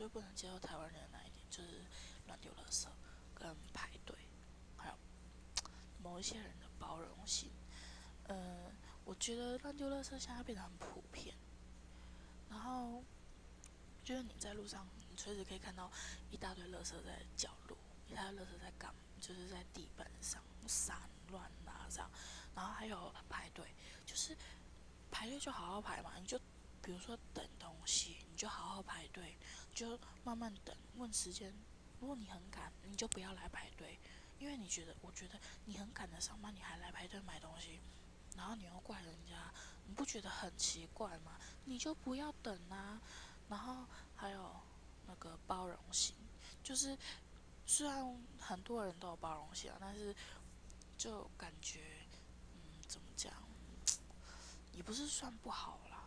最不能接受台湾人的那一点就是乱丢垃圾跟排队，还有某一些人的包容性。嗯，我觉得乱丢垃圾现在变得很普遍，然后就是你在路上，你随时可以看到一大堆垃圾在角落，一大堆垃圾在干，就是在地板上散乱拉这样，然后还有排队，就是排队就好好排嘛，你就比如说等东西，你就好好排队，就慢慢等，问时间。如果你很赶，你就不要来排队，因为你觉得，我觉得你很赶的上班，你还来排队买东西，然后你又怪人家，你不觉得很奇怪吗？你就不要等啊。然后还有那个包容性，就是虽然很多人都有包容性啊，但是就感觉，嗯，怎么讲，也不是算不好啦